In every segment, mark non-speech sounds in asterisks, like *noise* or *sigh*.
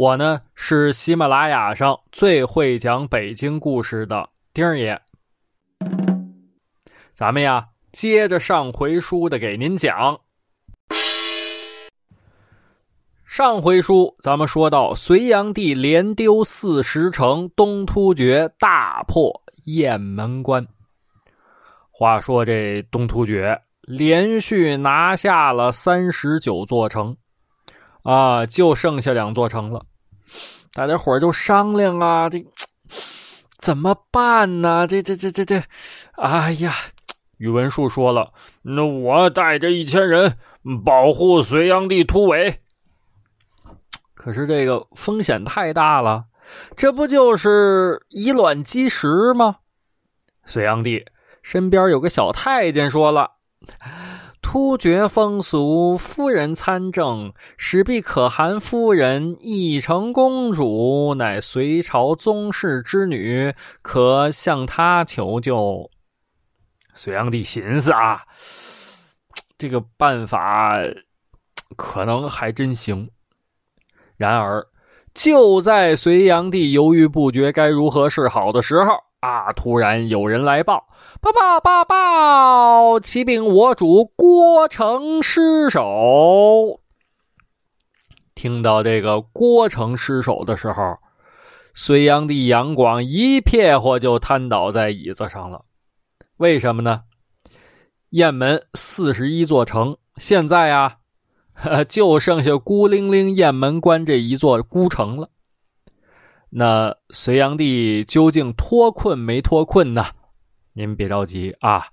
我呢是喜马拉雅上最会讲北京故事的丁儿爷。咱们呀接着上回书的给您讲。上回书咱们说到隋炀帝连丢四十城，东突厥大破雁门关。话说这东突厥连续拿下了三十九座城，啊，就剩下两座城了。大家伙就商量啊，这怎么办呢？这这这这这，哎呀，宇文述说了，那我带着一千人保护隋炀帝突围。可是这个风险太大了，这不就是以卵击石吗？隋炀帝。身边有个小太监说了：“突厥风俗，夫人参政，使必可汗夫人义成公主，乃隋朝宗室之女，可向她求救。”隋炀帝寻思啊，这个办法可能还真行。然而，就在隋炀帝犹豫不决该如何是好的时候，啊！突然有人来报。报报报报！启禀我主，郭城失守。听到这个郭城失守的时候，隋炀帝杨广一撇火就瘫倒在椅子上了。为什么呢？雁门四十一座城，现在啊，*laughs* 就剩下孤零零雁门关这一座孤城了。那隋炀帝究竟脱困没脱困呢？您别着急啊，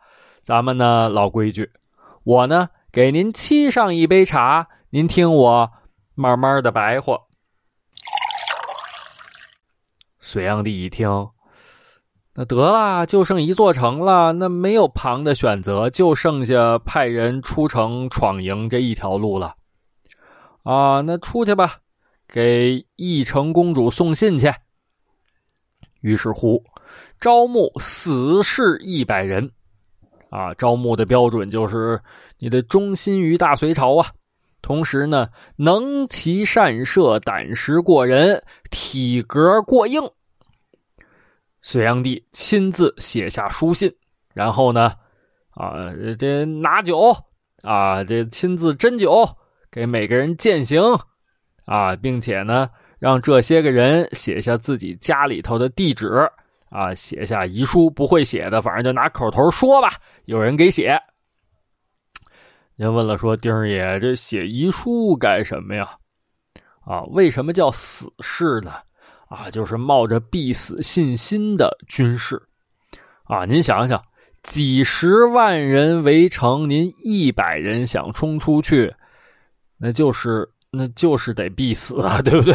咱们呢老规矩，我呢给您沏上一杯茶，您听我慢慢的白话。隋炀帝一听，那得了，就剩一座城了，那没有旁的选择，就剩下派人出城闯营这一条路了。啊，那出去吧，给义成公主送信去。于是乎。招募死士一百人，啊，招募的标准就是你的忠心于大隋朝啊，同时呢，能骑善射，胆识过人，体格过硬。隋炀帝亲自写下书信，然后呢，啊，这拿酒啊，这亲自斟酒给每个人践行，啊，并且呢，让这些个人写下自己家里头的地址。啊，写下遗书不会写的，反正就拿口头说吧。有人给写。您问了，说丁儿爷，这写遗书干什么呀？啊，为什么叫死士呢？啊，就是冒着必死信心的军士。啊，您想想，几十万人围城，您一百人想冲出去，那就是。那就是得必死啊，*laughs* 对不对？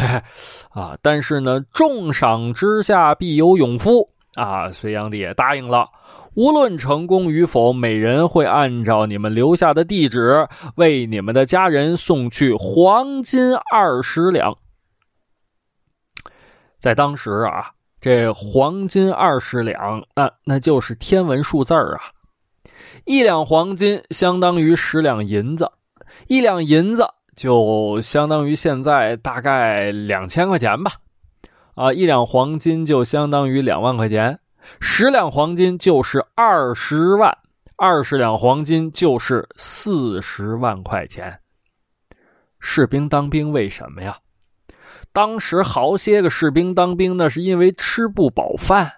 啊，但是呢，重赏之下必有勇夫啊！隋炀帝也答应了，无论成功与否，每人会按照你们留下的地址，为你们的家人送去黄金二十两。在当时啊，这黄金二十两，那那就是天文数字啊！一两黄金相当于十两银子，一两银子。就相当于现在大概两千块钱吧，啊，一两黄金就相当于两万块钱，十两黄金就是二十万，二十两黄金就是四十万块钱。士兵当兵为什么呀？当时好些个士兵当兵，那是因为吃不饱饭。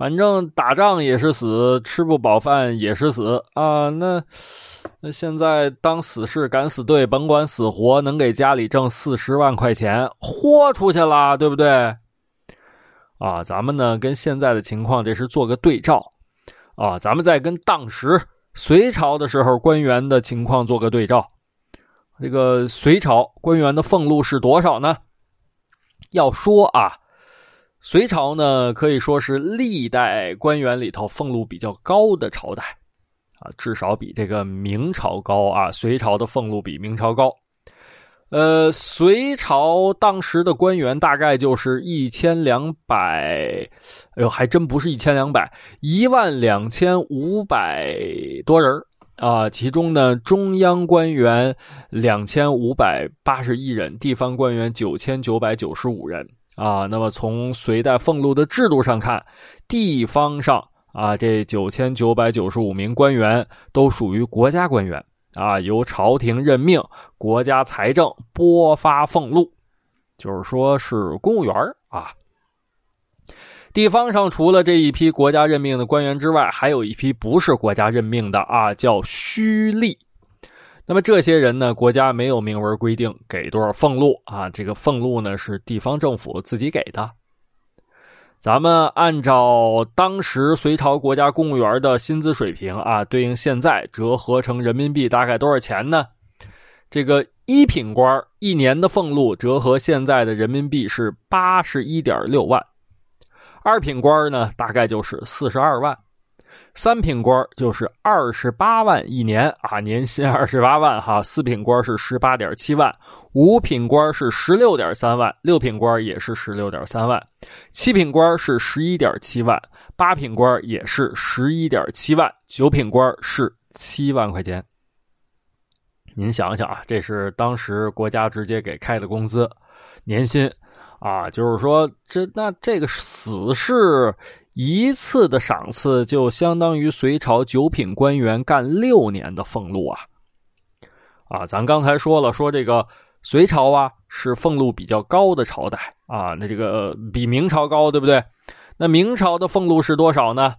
反正打仗也是死，吃不饱饭也是死啊！那那现在当死士敢死队，甭管死活，能给家里挣四十万块钱，豁出去了，对不对？啊，咱们呢跟现在的情况这是做个对照啊，咱们再跟当时隋朝的时候官员的情况做个对照。这个隋朝官员的俸禄是多少呢？要说啊，隋朝呢可以说是历代官员里头俸禄比较高的朝代啊，至少比这个明朝高啊。隋朝的俸禄比明朝高。呃，隋朝当时的官员大概就是一千两百，哎呦，还真不是一千两百，一万两千五百多人啊。其中呢，中央官员两千五百八十一人，地方官员九千九百九十五人啊。那么从隋代俸禄的制度上看，地方上啊，这九千九百九十五名官员都属于国家官员。啊，由朝廷任命，国家财政拨发俸禄，就是说是公务员啊。地方上除了这一批国家任命的官员之外，还有一批不是国家任命的啊，叫虚吏。那么这些人呢，国家没有明文规定给多少俸禄啊，这个俸禄呢是地方政府自己给的。咱们按照当时隋朝国家公务员的薪资水平啊，对应现在折合成人民币大概多少钱呢？这个一品官一年的俸禄折合现在的人民币是八十一点六万，二品官呢大概就是四十二万。三品官就是二十八万一年啊，年薪二十八万哈。四品官是十八点七万，五品官是十六点三万，六品官也是十六点三万，七品官是十一点七万，八品官也是十一点七万，九品官是七万块钱。您想想啊，这是当时国家直接给开的工资，年薪啊，就是说这那这个死是。一次的赏赐就相当于隋朝九品官员干六年的俸禄啊！啊，咱刚才说了，说这个隋朝啊是俸禄比较高的朝代啊，那这个比明朝高，对不对？那明朝的俸禄是多少呢？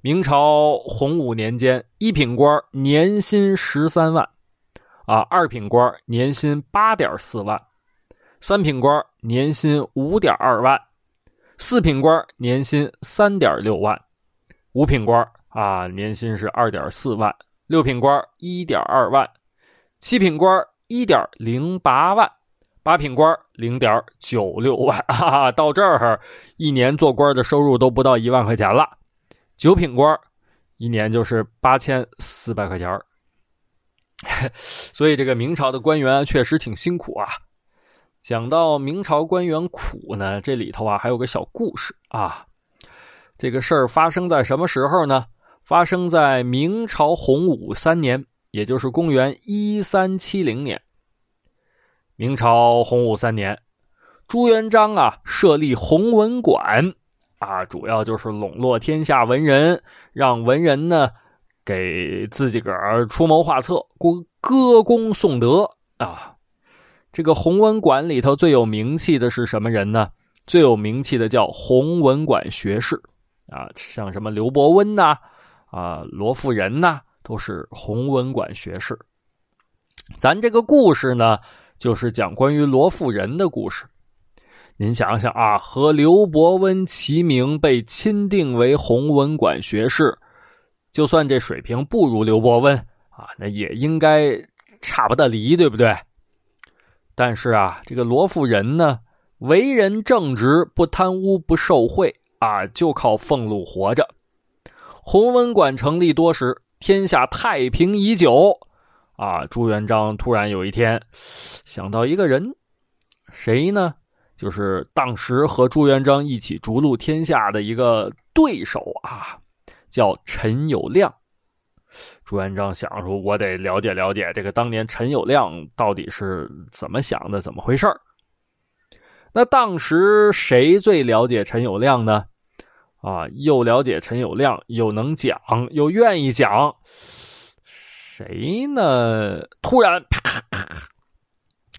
明朝洪武年间，一品官年薪十三万，啊，二品官年薪八点四万，三品官年薪五点二万。四品官年薪三点六万，五品官啊年薪是二点四万，六品官一点二万，七品官一点零八万，八品官零点九六万 *laughs* 啊！到这儿一年做官的收入都不到一万块钱了。九品官一年就是八千四百块钱 *laughs* 所以这个明朝的官员确实挺辛苦啊。讲到明朝官员苦呢，这里头啊还有个小故事啊。这个事儿发生在什么时候呢？发生在明朝洪武三年，也就是公元一三七零年。明朝洪武三年，朱元璋啊设立弘文馆啊，主要就是笼络天下文人，让文人呢给自己个儿出谋划策，歌歌功颂德啊。这个弘文馆里头最有名气的是什么人呢？最有名气的叫弘文馆学士，啊，像什么刘伯温呐，啊，罗富人呐，都是弘文馆学士。咱这个故事呢，就是讲关于罗富人的故事。您想想啊，和刘伯温齐名，被钦定为弘文馆学士，就算这水平不如刘伯温啊，那也应该差不得离，对不对？但是啊，这个罗富人呢，为人正直，不贪污，不受贿啊，就靠俸禄活着。洪文馆成立多时，天下太平已久啊。朱元璋突然有一天想到一个人，谁呢？就是当时和朱元璋一起逐鹿天下的一个对手啊，叫陈友谅。朱元璋想说：“我得了解了解这个当年陈友谅到底是怎么想的，怎么回事那当时谁最了解陈友谅呢？啊，又了解陈友谅，又能讲，又愿意讲，谁呢？突然，啪！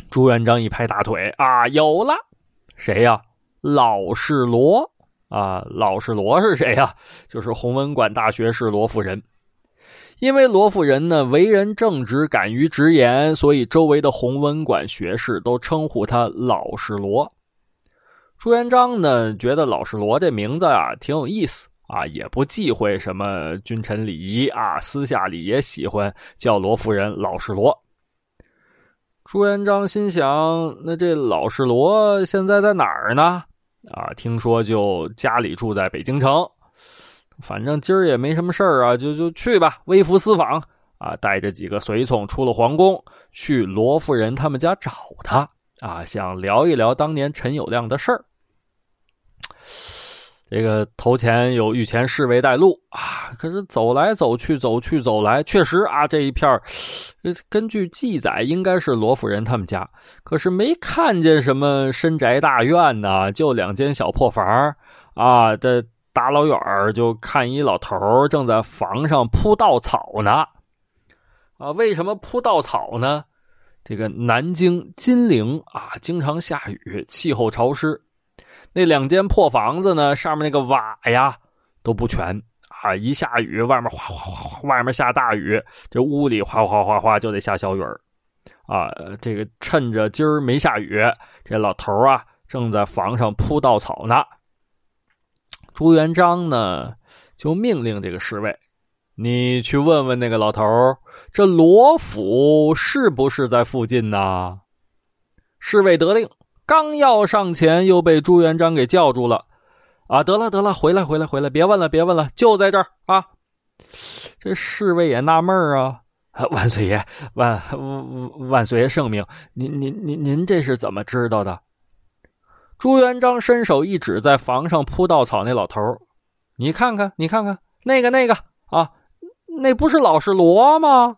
朱元璋一拍大腿：“啊，有了！谁呀？老是罗啊！老是罗是谁呀？就是弘文馆大学士罗夫人。”因为罗夫人呢为人正直，敢于直言，所以周围的弘文馆学士都称呼他老实罗。朱元璋呢觉得老实罗这名字啊挺有意思啊，也不忌讳什么君臣礼仪啊，私下里也喜欢叫罗夫人老实罗。朱元璋心想：那这老实罗现在在哪儿呢？啊，听说就家里住在北京城。反正今儿也没什么事儿啊，就就去吧，微服私访啊，带着几个随从出了皇宫，去罗夫人他们家找他啊，想聊一聊当年陈友谅的事儿。这个头前有御前侍卫带路啊，可是走来走去，走去走来，确实啊，这一片儿根据记载应该是罗夫人他们家，可是没看见什么深宅大院呐，就两间小破房啊。这大老远就看一老头正在房上铺稻草呢。啊，为什么铺稻草呢？这个南京金陵啊，经常下雨，气候潮湿。那两间破房子呢，上面那个瓦呀都不全啊！一下雨，外面哗哗哗，外面下大雨，这屋里哗哗哗哗就得下小雨儿啊！这个趁着今儿没下雨，这老头啊正在房上铺稻草呢。朱元璋呢就命令这个侍卫：“你去问问那个老头这罗府是不是在附近呢？”侍卫得令。刚要上前，又被朱元璋给叫住了。啊，得了得了，回来回来回来，别问了别问了，就在这儿啊！这侍卫也纳闷啊，*laughs* 万岁爷，万万岁爷圣明，您您您您这是怎么知道的？朱元璋伸手一指，在房上铺稻草那老头你看看你看看那个那个啊，那不是老实罗吗？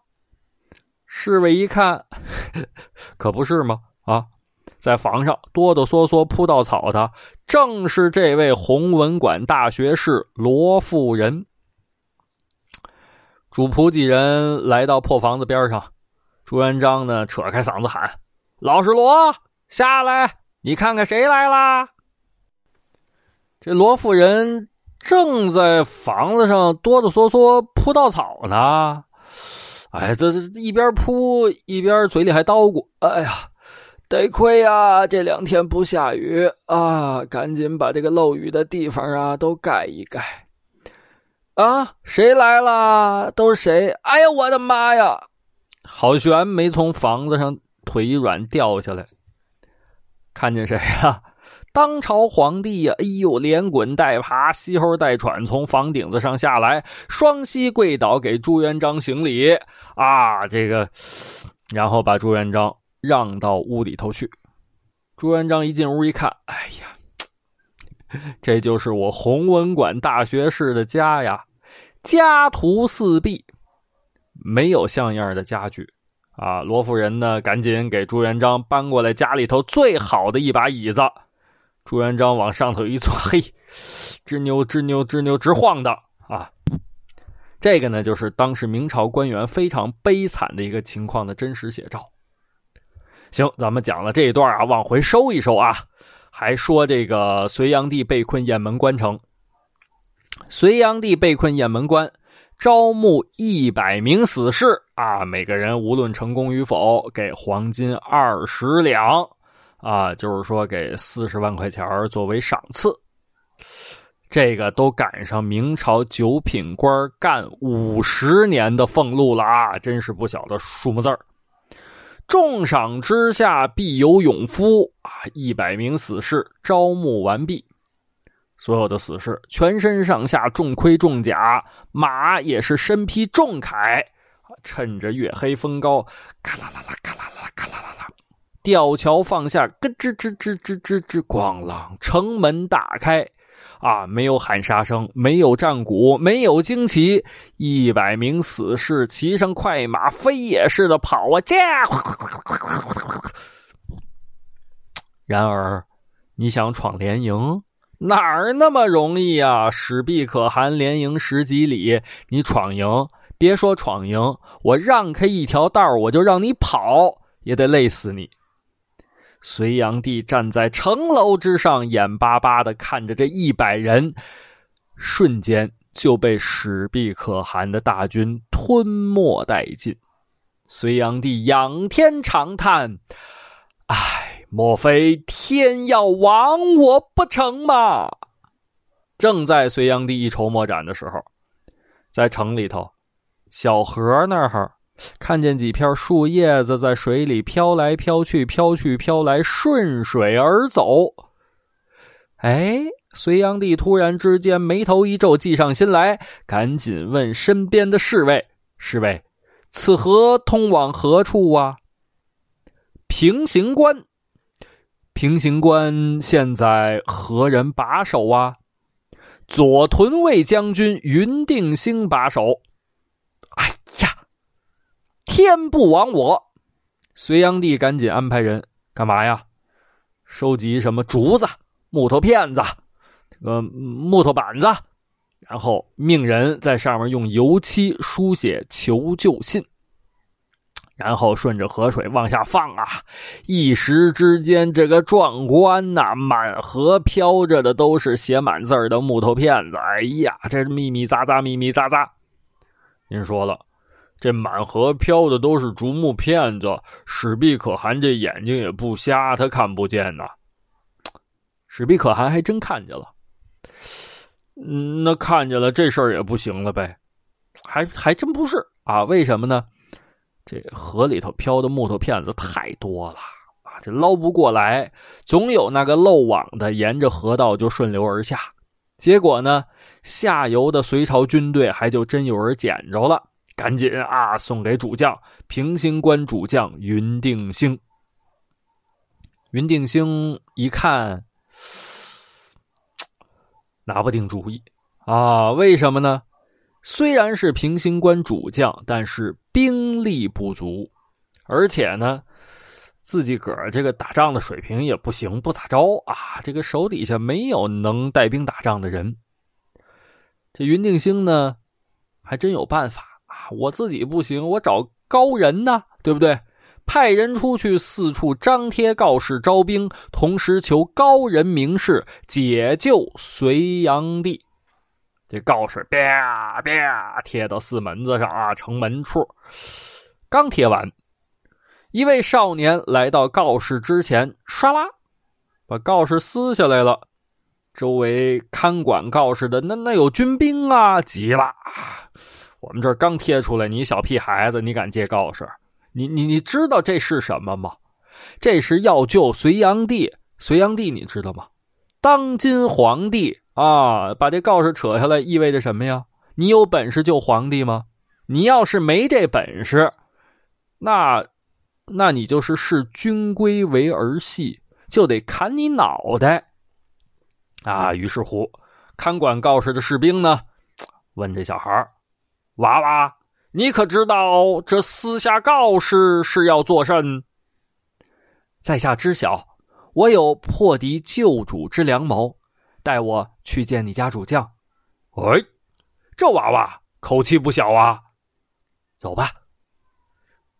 侍卫一看，*laughs* 可不是吗？啊！在房上哆哆嗦嗦铺稻草的，正是这位弘文馆大学士罗富人。主仆几人来到破房子边上，朱元璋呢，扯开嗓子喊：“老实罗，下来！你看看谁来啦？”这罗富人正在房子上哆哆嗦嗦铺稻草呢。哎，这这一边铺一边嘴里还叨咕：“哎呀！”得亏呀，这两天不下雨啊，赶紧把这个漏雨的地方啊都盖一盖。啊，谁来了？都是谁？哎呀，我的妈呀！郝玄没从房子上腿一软掉下来，看见谁呀？*laughs* 当朝皇帝呀！哎呦，连滚带爬，吸吼带喘，从房顶子上下来，双膝跪倒给朱元璋行礼啊！这个，*sniffs* 然后把朱元璋。让到屋里头去。朱元璋一进屋一看，哎呀，*sniffs* 这就是我弘文馆大学士的家呀！家徒四壁，没有像样的家具啊！罗夫人呢，赶紧给朱元璋搬过来家里头最好的一把椅子。朱元璋往上头一坐，嘿，吱扭吱扭吱扭直晃荡啊！这个呢，就是当时明朝官员非常悲惨的一个情况的真实写照。行，咱们讲了这一段啊，往回收一收啊，还说这个隋炀帝被困雁门关城。隋炀帝被困雁门关，招募一百名死士啊，每个人无论成功与否，给黄金二十两啊，就是说给四十万块钱作为赏赐。这个都赶上明朝九品官干五十年的俸禄了啊，真是不小的数目字儿。重赏之下必有勇夫啊！一百名死士招募完毕，所有的死士全身上下重盔重甲，马也是身披重铠，趁着月黑风高，嘎啦啦啦，嘎啦啦啦，嘎啦啦啦，吊桥放下，咯吱吱吱吱吱吱，咣啷，城门大开。啊！没有喊杀声，没有战鼓，没有惊奇，一百名死士骑上快马，飞也似的跑啊！驾！然而，你想闯联营，哪儿那么容易啊？史壁可汗连营十几里，你闯营，别说闯营，我让开一条道我就让你跑，也得累死你。隋炀帝站在城楼之上，眼巴巴的看着这一百人，瞬间就被史必可汗的大军吞没殆尽。隋炀帝仰天长叹：“唉，莫非天要亡我不成吗？”正在隋炀帝一筹莫展的时候，在城里头，小河那儿看见几片树叶子在水里飘来飘去，飘去飘来，顺水而走。哎，隋炀帝突然之间眉头一皱，计上心来，赶紧问身边的侍卫：“侍卫，此河通往何处啊？”平型关。平型关现在何人把守啊？左屯卫将军云定兴把守。哎呀，天不亡我！隋炀帝赶紧安排人干嘛呀？收集什么竹子、木头片子、这个木头板子，然后命人在上面用油漆书写求救信。然后顺着河水往下放啊！一时之间，这个壮观呐，满河飘着的都是写满字的木头片子。哎呀，这密密匝匝，密密匝匝。您说了，这满河飘的都是竹木片子，史毕可汗这眼睛也不瞎，他看不见呐。史毕可汗还真看见了。嗯，那看见了，这事儿也不行了呗？还还真不是啊？为什么呢？这河里头漂的木头片子太多了啊，这捞不过来，总有那个漏网的沿着河道就顺流而下。结果呢，下游的隋朝军队还就真有人捡着了，赶紧啊送给主将平型关主将云定兴。云定兴一看，*tsk* 拿不定主意啊，为什么呢？虽然是平型关主将，但是兵力不足，而且呢，自己个儿这个打仗的水平也不行，不咋着啊。这个手底下没有能带兵打仗的人。这云定兴呢，还真有办法啊！我自己不行，我找高人呢，对不对？派人出去四处张贴告示招兵，同时求高人名士解救隋炀帝。这告示啪啪贴到四门子上啊，城门处。刚贴完，一位少年来到告示之前，唰啦，把告示撕下来了。周围看管告示的那那有军兵啊，急了。我们这刚贴出来，你小屁孩子，你敢借告示？你你你知道这是什么吗？这是要救隋炀帝。隋炀帝你知道吗？当今皇帝。啊，把这告示扯下来意味着什么呀？你有本事救皇帝吗？你要是没这本事，那，那你就是视军规为儿戏，就得砍你脑袋。啊，于是乎，看管告示的士兵呢，问这小孩娃娃，你可知道这撕下告示是要做甚？在下知晓，我有破敌救主之良谋。带我去见你家主将。哎，这娃娃口气不小啊！走吧。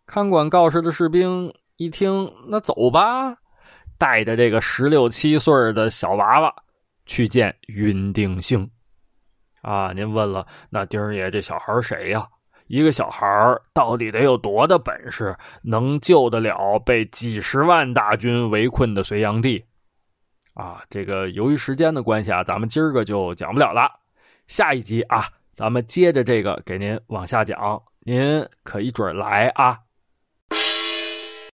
看管告示的士兵一听，那走吧，带着这个十六七岁的小娃娃去见云定兴。啊，您问了，那丁儿爷这小孩谁呀？一个小孩到底得有多大本事，能救得了被几十万大军围困的隋炀帝？啊，这个由于时间的关系啊，咱们今儿个就讲不了了。下一集啊，咱们接着这个给您往下讲，您可一准来啊。